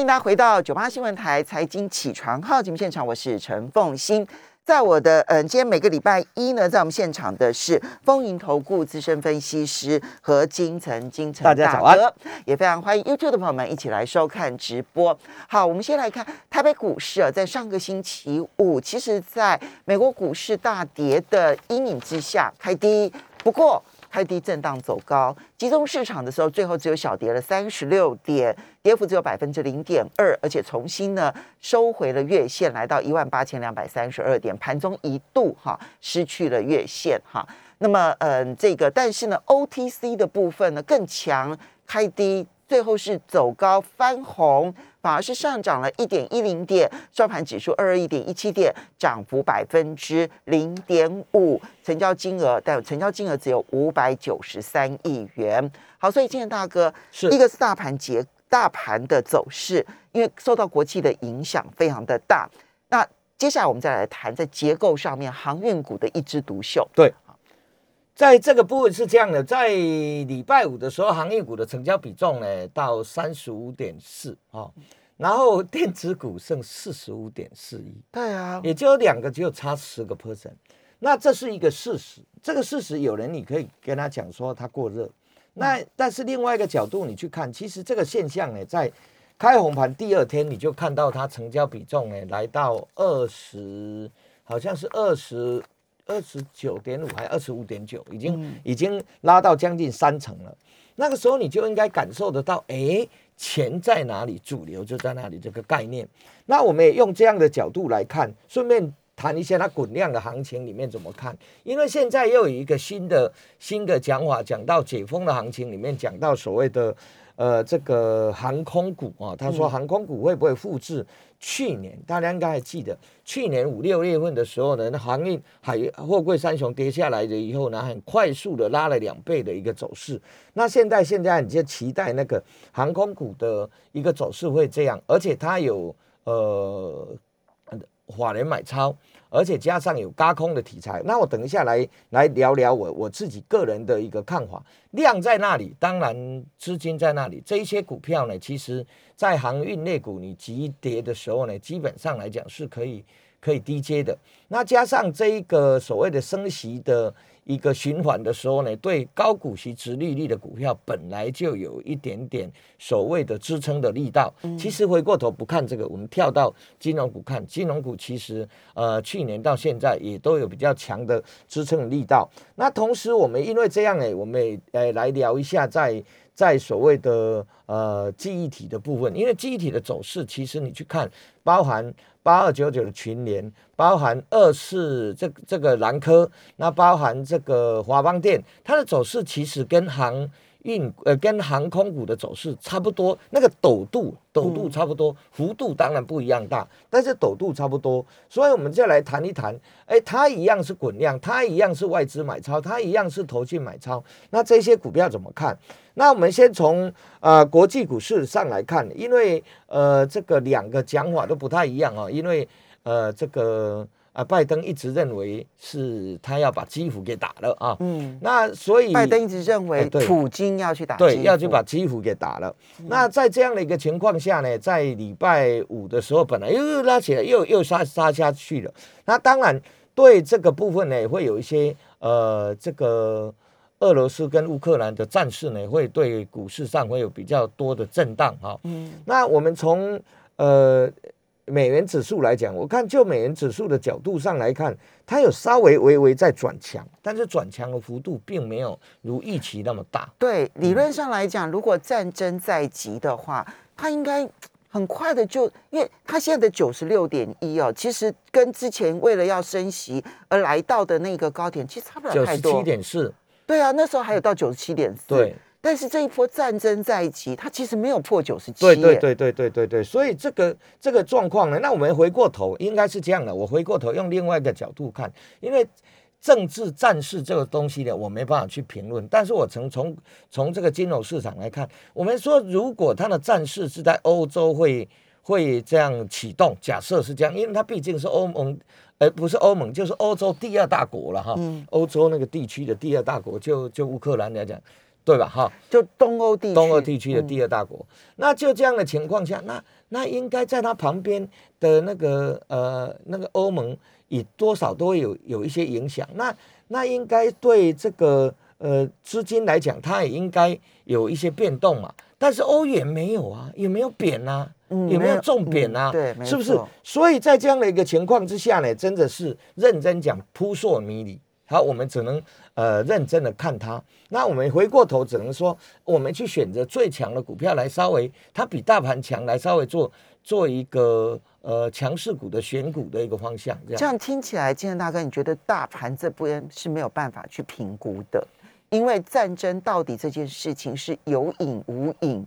欢迎大家回到九八新闻台财经起床号节目现场，我是陈凤欣。在我的嗯，今天每个礼拜一呢，在我们现场的是丰盈投顾资深分析师和金城金城大家早安，也非常欢迎 YouTube 的朋友们一起来收看直播。好，我们先来看台北股市啊，在上个星期五，其实在美国股市大跌的阴影之下开低，不过。开低震荡走高，集中市场的时候，最后只有小跌了三十六点，跌幅只有百分之零点二，而且重新呢收回了月线，来到一万八千两百三十二点，盘中一度哈失去了月线哈。那么嗯，这个但是呢，OTC 的部分呢更强，开低最后是走高翻红。反而是上涨了一点一零点，收盘指数二二一点一七点，涨幅百分之零点五，成交金额但成交金额只有五百九十三亿元。好，所以今天大哥是一个是大盘结大盘的走势，因为受到国际的影响非常的大。那接下来我们再来谈在结构上面航运股的一枝独秀。对。在这个部分是这样的，在礼拜五的时候，行业股的成交比重呢到三十五点四啊，然后电子股剩四十五点四一，对啊，也就两个只有差十个 percent，那这是一个事实。这个事实有人你可以跟他讲说它过热，那但是另外一个角度你去看，其实这个现象呢，在开红盘第二天你就看到它成交比重呢来到二十，好像是二十。二十九点五还二十五点九，已经已经拉到将近三成了。那个时候你就应该感受得到，哎，钱在哪里，主流就在哪里这个概念。那我们也用这样的角度来看，顺便谈一下它滚量的行情里面怎么看。因为现在又有一个新的新的讲法，讲到解封的行情里面，讲到所谓的呃这个航空股啊，他说航空股会不会复制？去年大家应该还记得，去年五六月份的时候呢，那航运海货柜三雄跌下来了以后呢，很快速的拉了两倍的一个走势。那现在现在你就期待那个航空股的一个走势会这样，而且它有呃法人买超。而且加上有加空的题材，那我等一下来来聊聊我我自己个人的一个看法。量在那里，当然资金在那里。这一些股票呢，其实在航运类股你急跌的时候呢，基本上来讲是可以可以低接的。那加上这一个所谓的升息的。一个循环的时候呢，对高股息、直利率的股票本来就有一点点所谓的支撑的力道。其实回过头不看这个，我们跳到金融股看，金融股其实呃去年到现在也都有比较强的支撑力道。那同时我们因为这样哎，我们也呃来聊一下在在所谓的呃记忆体的部分，因为记忆体的走势其实你去看，包含。八二九九的群联，包含二四这这个蓝科，那包含这个华邦电，它的走势其实跟行运呃跟航空股的走势差不多，那个陡度陡度差不多，幅度当然不一样大，但是陡度差不多，所以我们就来谈一谈，哎，它一样是滚量，它一样是外资买超，它一样是投去买超，那这些股票怎么看？那我们先从呃国际股市上来看，因为呃这个两个讲法都不太一样啊，因为呃这个啊拜登一直认为是他要把基辅给打了啊，嗯，那所以拜登一直认为普京要去打，对，要去把基辅给打了。那在这样的一个情况下呢，在礼拜五的时候，本来又拉起来，又又杀杀下去了。那当然对这个部分呢，会有一些呃这个。俄罗斯跟乌克兰的战事呢，会对股市上会有比较多的震荡哈。嗯，那我们从呃美元指数来讲，我看就美元指数的角度上来看，它有稍微微微在转强，但是转强的幅度并没有如预期那么大。对，理论上来讲，如果战争在即的话，它应该很快的就，因为它现在的九十六点一哦，其实跟之前为了要升息而来到的那个高点，其实差不了太多。九十七点四。对啊，那时候还有到九十七点四。对，但是这一波战争在即，它其实没有破九十七。对对对对对对对，所以这个这个状况呢，那我们回过头应该是这样的，我回过头用另外一个角度看，因为政治战事这个东西呢，我没办法去评论，但是我从从从这个金融市场来看，我们说如果它的战事是在欧洲会会这样启动，假设是这样，因为它毕竟是欧盟。而不是欧盟，就是欧洲第二大国了哈。欧洲那个地区的第二大国，就就乌克兰来讲，对吧？哈，就东欧地区，东欧地区的嗯第二大国。那就这样的情况下，那那应该在它旁边的那个呃那个欧盟，也多少都会有有一些影响。那那应该对这个呃资金来讲，它也应该有一些变动嘛。但是欧元没有啊，也没有贬啊，嗯也没有没有重贬啊，嗯对是不是？所以在这样的一个情况之下呢，真的是认真讲扑朔迷离。好，我们只能呃认真的看它。那我们回过头只能说，我们去选择最强的股票来稍微它比大盘强，来稍微做做一个呃强势股的选股的一个方向。这样这样听起来，金仁大哥，你觉得大盘这边是没有办法去评估的，因为战争到底这件事情是有影无影，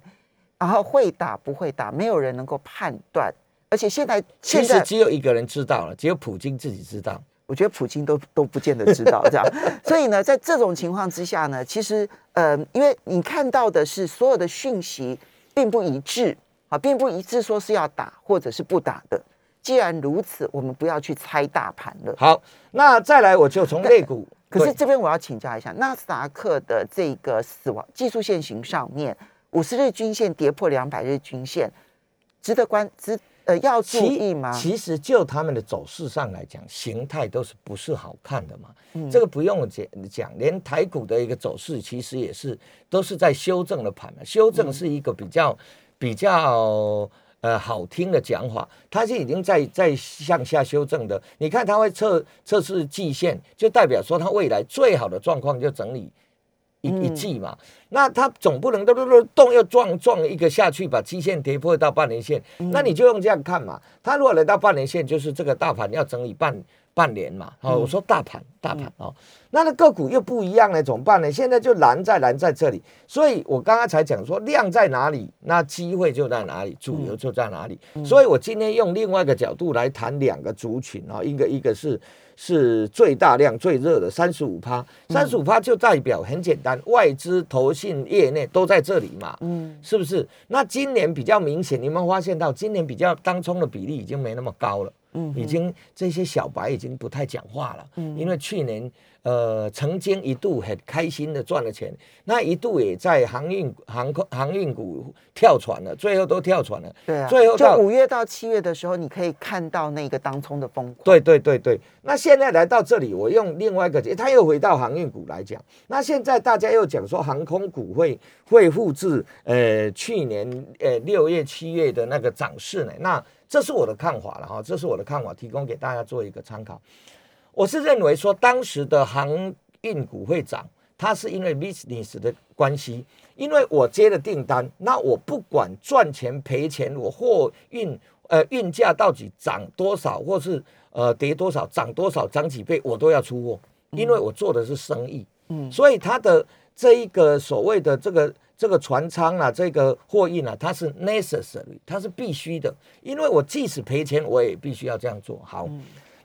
然后会打不会打，没有人能够判断。而且现在其实现在，只有一个人知道了，只有普京自己知道。我觉得普京都都不见得知道 这样。所以呢，在这种情况之下呢，其实呃，因为你看到的是所有的讯息并不一致啊，并不一致说是要打或者是不打的。既然如此，我们不要去猜大盘了。好，那再来我就从类股，可是对这边我要请教一下，纳斯达克的这个死亡技术线型上面，五十日均线跌破两百日均线，值得关值呃要注意吗？其实就他们的走势上来讲，形态都是不是好看的嘛。嗯这个不用讲讲，连台股的一个走势其实也是都是在修正的盘嘛。修正是一个比较、比较呃好听的讲法，它是已经在在向下修正的。你看它会测测试季线，就代表说它未来最好的状况就整理。一一嗯季嘛，那它总不能都都都动又撞撞一个下去，把基线跌破到半年线，嗯那你就用这样看嘛。它如果来到半年线，就是这个大盘要整理半半年嘛。嗯哦，我说大盘大盘哦，那那个股又不一样了，怎么办呢？现在就难在难在这里，所以我刚刚才讲说量在哪里，那机会就在哪里，主流就在哪里。嗯所以我今天用另外一个角度来谈两个族群啊，一个一个是。是最大量最热的三十五趴，三十五趴就代表很简单，外资、投信、业内都在这里嘛，嗯。是不是？那今年比较明显，你们发现到今年比较当冲的比例已经没那么高了，嗯已经这些小白已经不太讲话了，嗯因为去年呃曾经一度很开心的赚了钱，那一度也在航运航空航运股跳船了，最后都跳船了，对啊，最后到就五月到七月的时候，你可以看到那个当冲的疯狂。对对对对，那现在来到这里，我用另外一个，他又回到航运股来讲。那现在大家又讲说航空股会会复制呃去年呃六月七月的那个涨势呢？那这是我的看法了哈，这是我的看法，提供给大家做一个参考。我是认为说当时的航运股会涨，它是因为 business 的关系，因为我接了订单，那我不管赚钱赔钱，我货运呃运价到底涨多少，或是呃跌多少，涨多少，涨几倍，我都要出货，因为我做的是生意，嗯。所以它的这一个所谓的这个这个船舱啊，这个货运啊，它是 necessary，它是必须的，因为我即使赔钱，我也必须要这样做。好。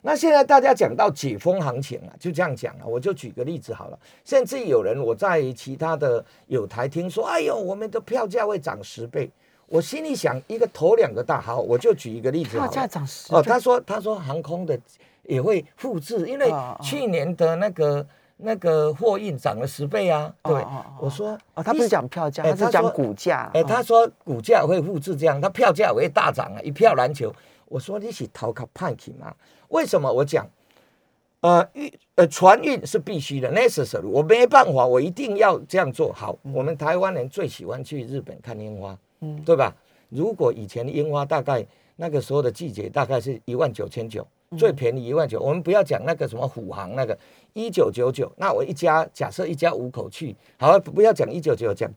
那现在大家讲到解封行情啊，就这样讲啊，我就举个例子好了。甚至有人我在其他的有台听说，哎呦，我们的票价会涨十倍。我心里想，一个头两个大，好，我就举一个例子好了。哦，涨十倍他说他说航空的也会复制，因为哦哦去年的那个那个货运涨了十倍啊。对哦哦哦，我说哦，他不是讲票价，他是讲股价。哎，哦他说股价会复制这样，他票价也会大涨啊，一票难求。我说你是逃卡派去吗？为什么？我讲，呃，运呃船运是必须的，necessary，我没办法，我一定要这样做好。我们台湾人最喜欢去日本看樱花，嗯对吧？如果以前的樱花大概那个时候的季节大概是一万九千九，嗯最便宜一万九。我们不要讲那个什么虎航那个一九九九，那我一家假设一家五口去，好，不要讲一九九，讲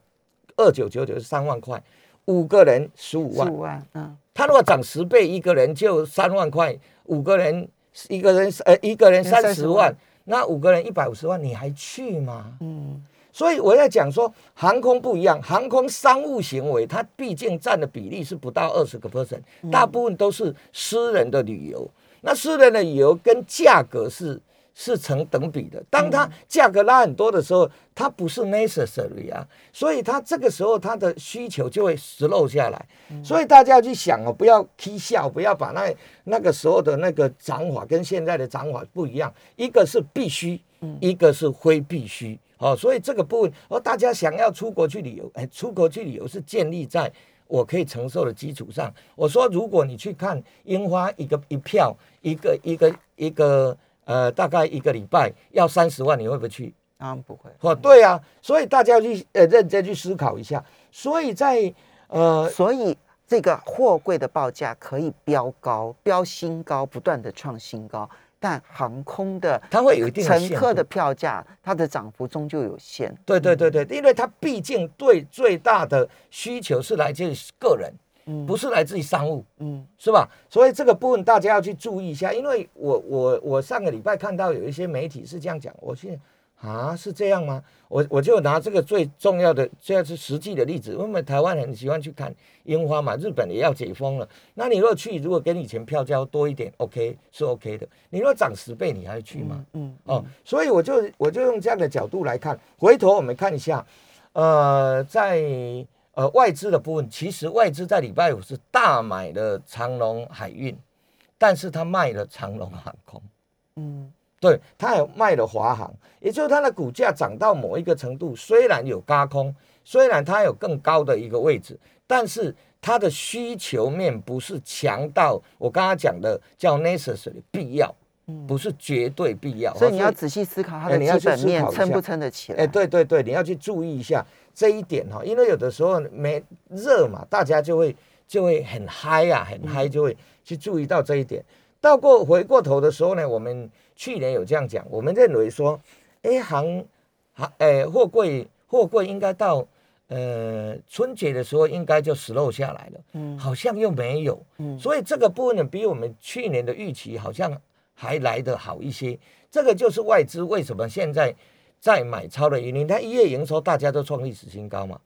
二九九九是三万块，五个人十五万。十五万，嗯，他如果涨十倍，一个人就三万块，五个人一个人呃一个人三十30万万，那五个人一百五十万，你还去吗？嗯，所以我在讲说，航空不一样，航空商务行为它毕竟占的比例是不到二十个 percent，大部分都是私人的旅游。那私人的旅游跟价格是是成等比的。当它价格拉很多的时候，它不是 necessary 啊，所以它这个时候它的需求就会 slow 下来。所以大家要去想哦，不要踢笑，不要把那那个时候的那个涨法跟现在的涨法不一样，一个是必须，一个是非必须。哦，所以这个部分，哦，大家想要出国去旅游，哎，出国去旅游是建立在我可以承受的基础上。我说，如果你去看樱花，一个一票，一个一个一个，呃，大概一个礼拜要三十万，你会不会去？啊不会。哦，对啊，所以大家要去呃认真去思考一下。所以在呃，所以这个货柜的报价可以飙高，飙新高，不断的创新高。但航空的它会有一定乘客的票价，它的涨幅终究有限。对对对对，因为它毕竟对最大的需求是来自于个人，嗯，不是来自于商务，嗯，是吧？所以这个部分大家要去注意一下。因为我我我上个礼拜看到有一些媒体是这样讲，我现在。啊，是这样吗？我我就拿这个最重要的，这是实际的例子。因为台湾很喜欢去看樱花嘛，日本也要解封了。那你若去，如果跟以前票价多一点，OK 是 OK 的。你若涨十倍，你还去吗？嗯哦，所以我就我就用这样的角度来看。回头我们看一下，呃，在呃外资的部分，其实外资在礼拜五是大买了长龙海运，但是他卖了长龙航空。嗯。对，他有卖了华航，也就是它的股价涨到某一个程度，虽然有高空，虽然它有更高的一个位置，但是它的需求面不是强到我刚刚讲的叫 necessary 必要，不是绝对必要。所以你要仔细思考它的基本面撑不撑得起来。哎，对对对，你要去注意一下这一点哈，因为有的时候没热嘛，大家就会就会很嗨啊，很嗨，就会去注意到这一点。到过回过头的时候呢，我们。去年有这样讲，我们认为说，A 行，行，哎，货柜，货柜应该到，呃，春节的时候应该就 slow 下来了，嗯，好像又没有，嗯，所以这个部分呢，比我们去年的预期好像还来得好一些。这个就是外资为什么现在在买超的原因。它一月营收大家都创历史新高嘛，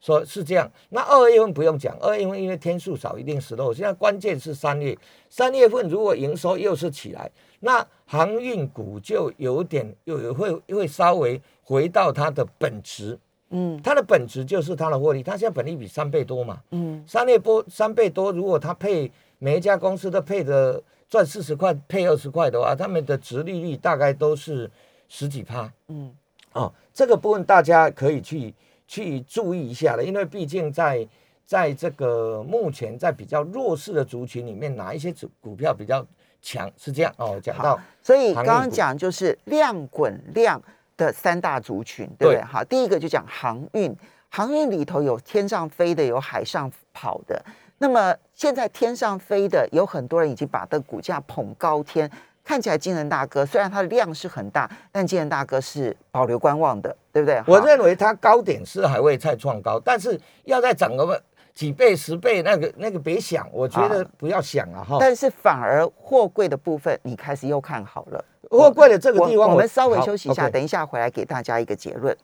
说是这样。那二月份不用讲，二月份因为天数少，一定 slow。现在关键是三月，三月份如果营收又是起来。那航运股就有点又会会稍微回到它的本质，嗯，它的本质就是它的获利，它现在本利比三倍多嘛，嗯，三倍多三倍多，如果它配每一家公司都配的赚四十块，配二十块的话，他们的值利率大概都是十几趴，嗯，哦，这个部分大家可以去去注意一下了，因为毕竟在在这个目前在比较弱势的族群里面，哪一些股股票比较？强是这样哦，讲到，所以刚刚讲就是量滚量的三大族群，对不对？好，第一个就讲航运，航运里头有天上飞的，有海上跑的。那么现在天上飞的有很多人已经把这股价捧高天，看起来金人大哥虽然它的量是很大，但金人大哥是保留观望的，对不对？我认为它高点是还会再创高，但是要再涨个。几倍、十倍，那个、那个别想，我觉得不要想了哈。但是反而货柜的部分，你开始又看好了。货柜的这个地方，我们稍微休息一下，等一下回来给大家一个结论。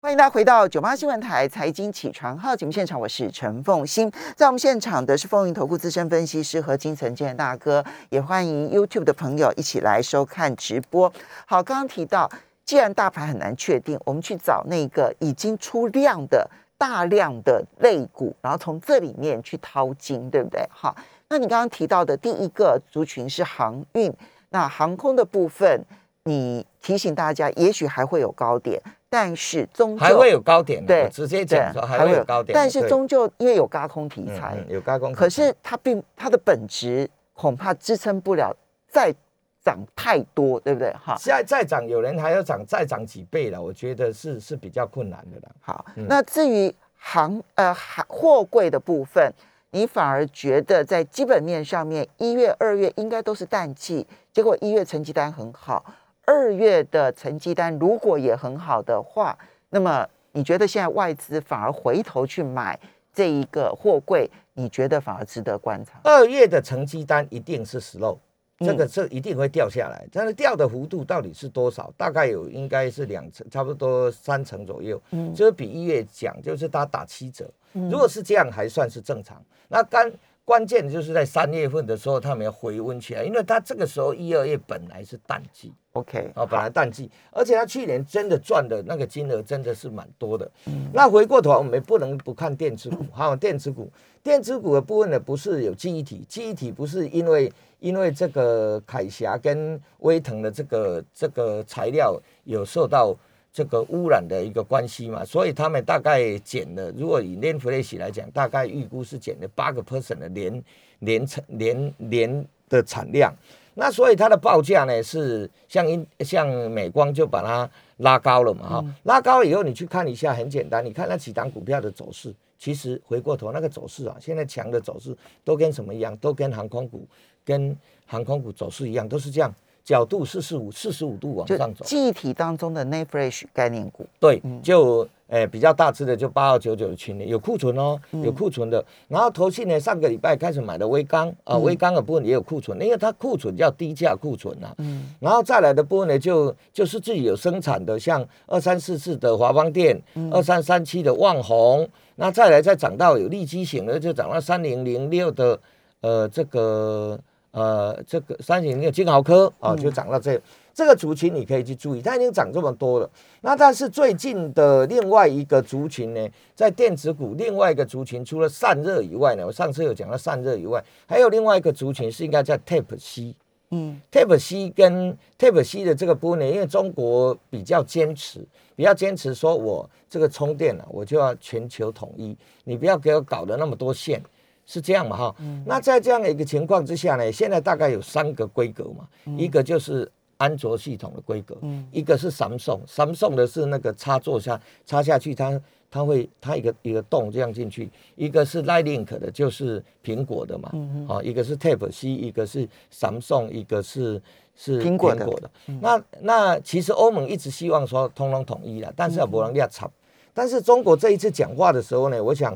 欢迎大家回到九八新闻台财经起床号节目现场，我是陈凤欣，在我们现场的是风云投顾资深分析师和金城健大哥，也欢迎 YouTube 的朋友一起来收看直播。好，刚刚提到，既然大盘很难确定，我们去找那个已经出量的。大量的类股，然后从这里面去掏金，对不对？好，那你刚刚提到的第一个族群是航运，那航空的部分，你提醒大家，也许还会有高点，但是终究还会有高点，对，直接讲说还会有高点，但是终究因为有高空题材，有高空，可是它并它的本质恐怕支撑不了再。涨太多，对不对？哈，再再涨，有人还要涨，再涨几倍了。我觉得是是比较困难的了。好，那至于航呃航货柜的部分，你反而觉得在基本面上面，一月、二月应该都是淡季，结果一月成绩单很好，二月的成绩单如果也很好的话，那么你觉得现在外资反而回头去买这一个货柜，你觉得反而值得观察？二月的成绩单一定是 slow。这个是一定会掉下来，但是掉的幅度到底是多少？大概有应该是两成，差不多三成左右。嗯，就是比一月讲，就是它打七折。如果是这样，还算是正常。那干。关键就是在三月份的时候，他们要回温起来，因为他这个时候一二月本来是淡季，OK，哦，本来淡季，而且他去年真的赚的那个金额真的是蛮多的。那回过头，我们不能不看电子股，哈，电子股，电子股的部分呢，不是有记忆体，记忆体不是因为因为这个凯霞跟威腾的这个这个材料有受到。这个污染的一个关系嘛，所以他们大概减了，如果以 n f l a s h 来讲，大概预估是减了八个 percent 的年年产年年的产量。那所以它的报价呢是像英像美光就把它拉高了嘛哈，拉高以后你去看一下，很简单，你看那几档股票的走势，其实回过头那个走势啊，现在强的走势都跟什么一样？都跟航空股跟航空股走势一样，都是这样。角度四十五四十五度往上走，记忆体当中的 Nefresh 概念股，对，就诶比较大致的就八二九九的群里有库存哦，有库存的。然后投信呢，上个礼拜开始买的微钢啊，微钢的部分也有库存，因为它库存叫低价库存呐。嗯，然后再来的部分呢，就就是自己有生产的，像二三四四的华邦电，二三三七的旺宏，那再来再涨到有利基型的，就涨到三零零六的呃这个。呃，这个三型那个金豪科啊，就涨到这这个族群，你可以去注意，它已经涨这么多了。那但是最近的另外一个族群呢，在电子股另外一个族群，除了散热以外呢，我上次有讲到散热以外，还有另外一个族群是应该在 tape C，嗯，tape C 跟 tape C 的这个波呢，因为中国比较坚持，比较坚持说我这个充电啊，我就要全球统一，你不要给我搞的那么多线。是这样嘛哈，那在这样的一个情况之下呢，现在大概有三个规格嘛，一个就是安卓系统的规格，一个是 Samsung，Samsung 的是那个插座下插下去，它它会它一个一个洞这样进去，一个是 Lightning 的，就是苹果的嘛，啊，一个是 Type C，一个是 Samsung，一个是是苹果的。那那其实欧盟一直希望说通通统一了，但是也不能压插。但是中国这一次讲话的时候呢，我想。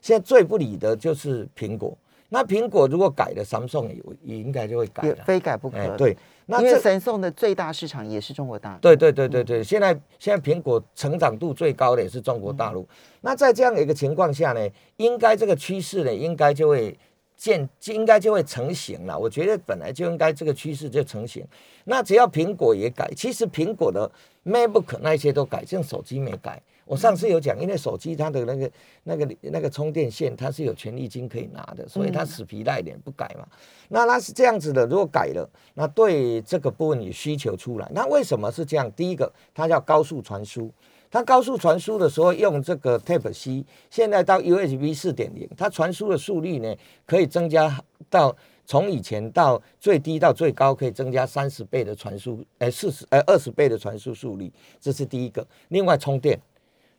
现在最不理的就是苹果，那苹果如果改了，三送也也应该就会改了，非改不可。对，那因为三送的最大市场也是中国大陆。对对对对对，现在现在苹果成长度最高的也是中国大陆。那在这样的一个情况下呢，应该这个趋势呢，应该就会见，应该就会成型了。我觉得本来就应该这个趋势就成型。那只要苹果也改，其实苹果的 MacBook 那些都改，像手机没改。我上次有讲，因为手机它的那个、那个、那个充电线，它是有权利金可以拿的，所以它死皮赖脸不改嘛。那它是这样子的，如果改了，那对这个部分有需求出来，那为什么是这样？第一个，它叫高速传输，它高速传输的时候用这个 Type C，现在到 USB 四点零，它传输的速率呢可以增加到从以前到最低到最高可以增加三十倍的传输，哎，四十哎二十倍的传输速率，这是第一个。另外充电。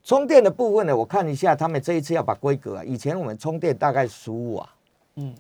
充电的部分呢，我看一下，他们这一次要把规格啊，以前我们充电大概十五瓦，嗯，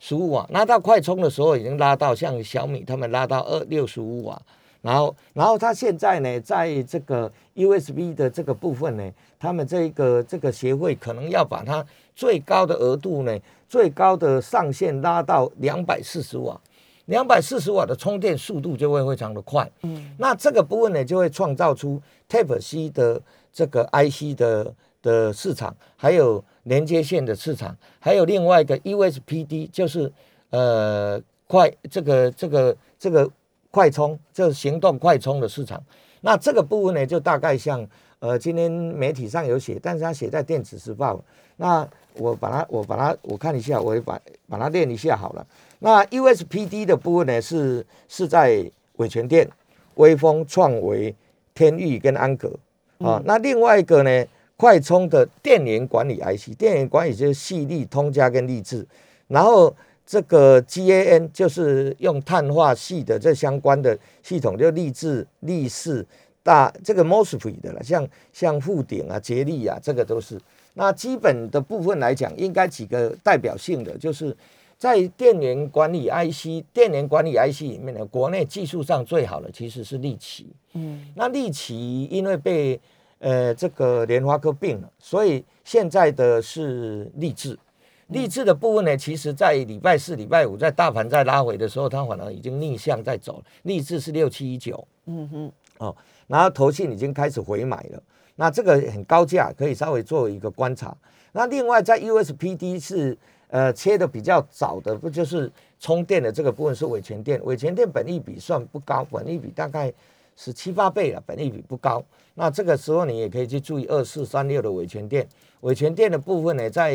十五瓦，拉到快充的时候已经拉到像小米他们拉到二六十五瓦，然后，然后他现在呢，在这个 USB 的这个部分呢，他们这个这个协会可能要把它最高的额度呢，最高的上限拉到两百四十瓦，两百四十瓦的充电速度就会非常的快，嗯，那这个部分呢，就会创造出 Type C 的。这个 IC 的的市场，还有连接线的市场，还有另外一个 USPD，就是呃快这个这个这个快充，就是行动快充的市场。那这个部分呢，就大概像呃今天媒体上有写，但是它写在电子时报。那我把它我把它我看一下，我把把它练一下好了。那 USPD 的部分呢，是是在伟全电、微风、创维、天域跟安格。啊，那另外一个呢，快充的电源管理 IC，电源管理就是细粒、通家跟立志，然后这个 GAN 就是用碳化系的这相关的系统，就立志、立式、大这个 MOSFET 的了，像像富鼎啊、捷力啊，这个都是。那基本的部分来讲，应该几个代表性的，就是在电源管理 IC、电源管理 IC 里面呢，国内技术上最好的其实是利奇。嗯，那利奇因为被呃这个莲花科并了，所以现在的是励志，励志的部分呢，其实在礼拜四、礼拜五在大盘在拉回的时候，它反而已经逆向在走，励志是六七一九，嗯哼，哦，然后投信已经开始回买了，那这个很高价，可以稍微做一个观察。那另外在 USPD 是呃切的比较早的，不就是充电的这个部分是伟全电，伟全电本利比算不高，本利比大概。是七八倍了，本利比不高。那这个时候你也可以去注意二四三六的伟全电，伟全电的部分呢，在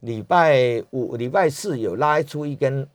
礼拜五、礼拜四有拉出一根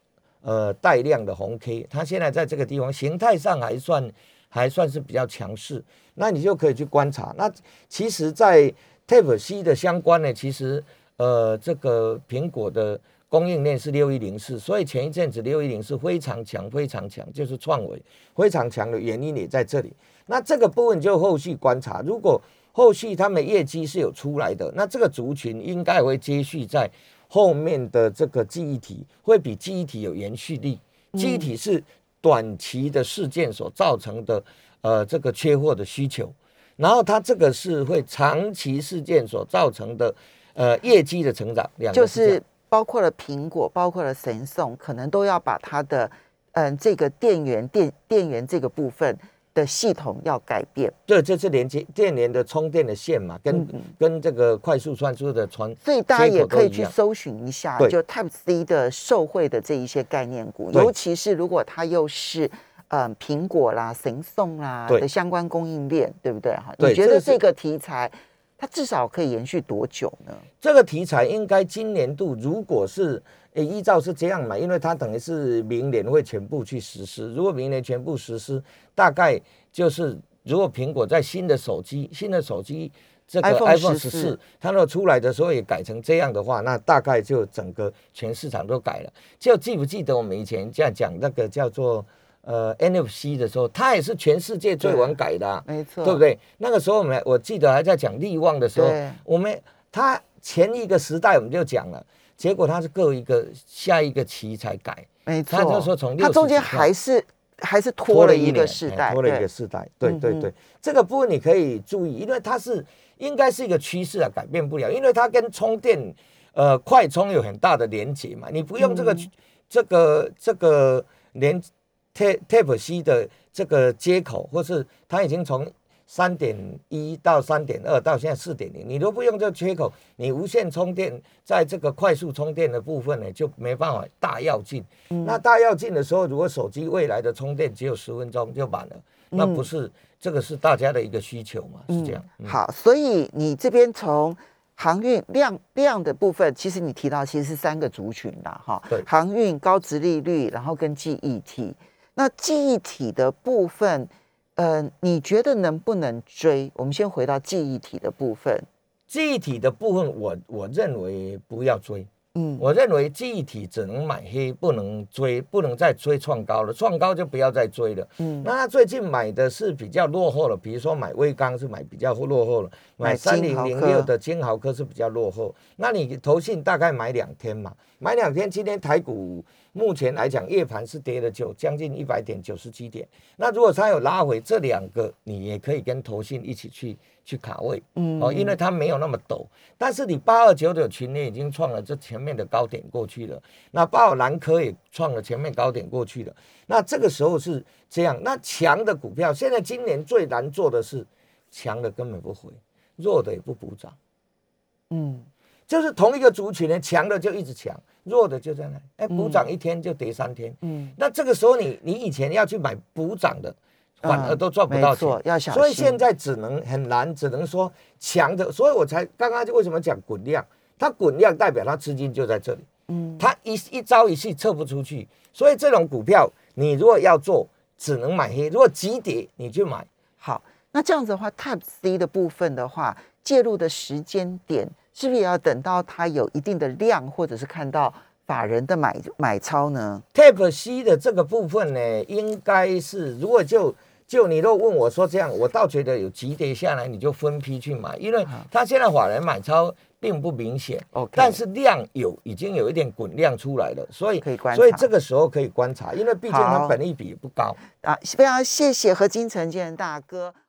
呃带量的红 K，它现在在这个地方形态上还算还算是比较强势，那你就可以去观察。那其实，在 Type C 的相关呢，其实呃，这个苹果的供应链是六一零四，所以前一阵子六一零四非常强，非常强，就是创维非常强的原因也在这里。那这个部分就后续观察，如果后续他们业绩是有出来的，那这个族群应该会接续在后面的这个记忆体，会比记忆体有延续力。记忆体是短期的事件所造成的，呃，这个缺货的需求，然后它这个是会长期事件所造成的，呃，业绩的成长，就是包括了苹果，包括了神送，可能都要把它的，嗯，这个电源电电源这个部分。的系统要改变，对，这是连接电源的充电的线嘛，跟跟这个快速传输的传，所以大家也可以去搜寻一下，就 Type C 的受惠的这一些概念股，尤其是如果它又是嗯苹果啦、神送啦的相关供应链，对不对哈？你觉得这个题材它至少可以延续多久呢？这个题材应该今年度如果是。诶，依照是这样嘛，因为它等于是明年会全部去实施。如果明年全部实施，大概就是如果苹果在新的手机、新的手机这个 iPhone 十四，它若出来的时候也改成这样的话，那大概就整个全市场都改了。就记不记得我们以前这样讲那个叫做呃 NFC 的时候，它也是全世界最晚改的，没错，对不对？那个时候我们我记得还在讲利旺的时候，我们它前一个时代我们就讲了。结果它是各一个下一个期才改，没错。他就说从它中间还是还是拖了一个世代，拖了一个世代。对对对，这个部分你可以注意，因为它是应该是一个趋势啊，改变不了，因为它跟充电呃快充有很大的连接嘛。你不用这个这个这个连 Type C 的这个接口，或是它已经从。三点一到三点二到现在四点零，你都不用这个缺口，你无线充电在这个快速充电的部分呢，就没办法大要进。那大要进的时候，如果手机未来的充电只有十分钟就满了，那不是这个是大家的一个需求嘛？是这样。好，所以你这边从航运量量的部分，其实你提到其实是三个族群啦，哈。对。航运高值利率，然后跟记忆体，那记忆体的部分。呃，你觉得能不能追？我们先回到记忆体的部分。记忆体的部分，我我认为不要追。嗯，我认为记忆体只能买黑，不能追，不能再追创高了。创高就不要再追了。嗯，那他最近买的是比较落后了，比如说买微钢是买比较落后了，买三零零六的金豪科是比较落后。那你投信大概买两天嘛？买两天，今天台股。目前来讲，夜盘是跌了九将近一百点，九十七点。那如果它有拉回，这两个你也可以跟投信一起去去卡位，嗯，哦，因为它没有那么陡。但是你八二九九群内已经创了这前面的高点过去了，那八二蓝科也创了前面高点过去了。那这个时候是这样，那强的股票现在今年最难做的是强的根本不回，弱的也不补涨，嗯，就是同一个族群呢，强的就一直强。弱的就在那，哎，补涨一天就跌三天。嗯，那这个时候你你以前要去买补涨的，反而都赚不到钱。要小心。所以现在只能很难，只能说强的。所以我才刚刚就为什么讲滚量，它滚量代表它资金就在这里。嗯，它一一朝一夕撤不出去。所以这种股票你如果要做，只能买黑。如果急跌，你就买。好，那这样子的话，Type C 的部分的话，介入的时间点。是不是也要等到它有一定的量，或者是看到法人的买买超呢？Tape C 的这个部分呢，应该是如果就就你若问我说这样，我倒觉得有急跌下来，你就分批去买，因为它现在法人买超并不明显，OK，但是量有已经有一点滚量出来了，所以可以观察，所以这个时候可以观察，因为毕竟它本益比不高啊。非常谢谢何金城建大哥。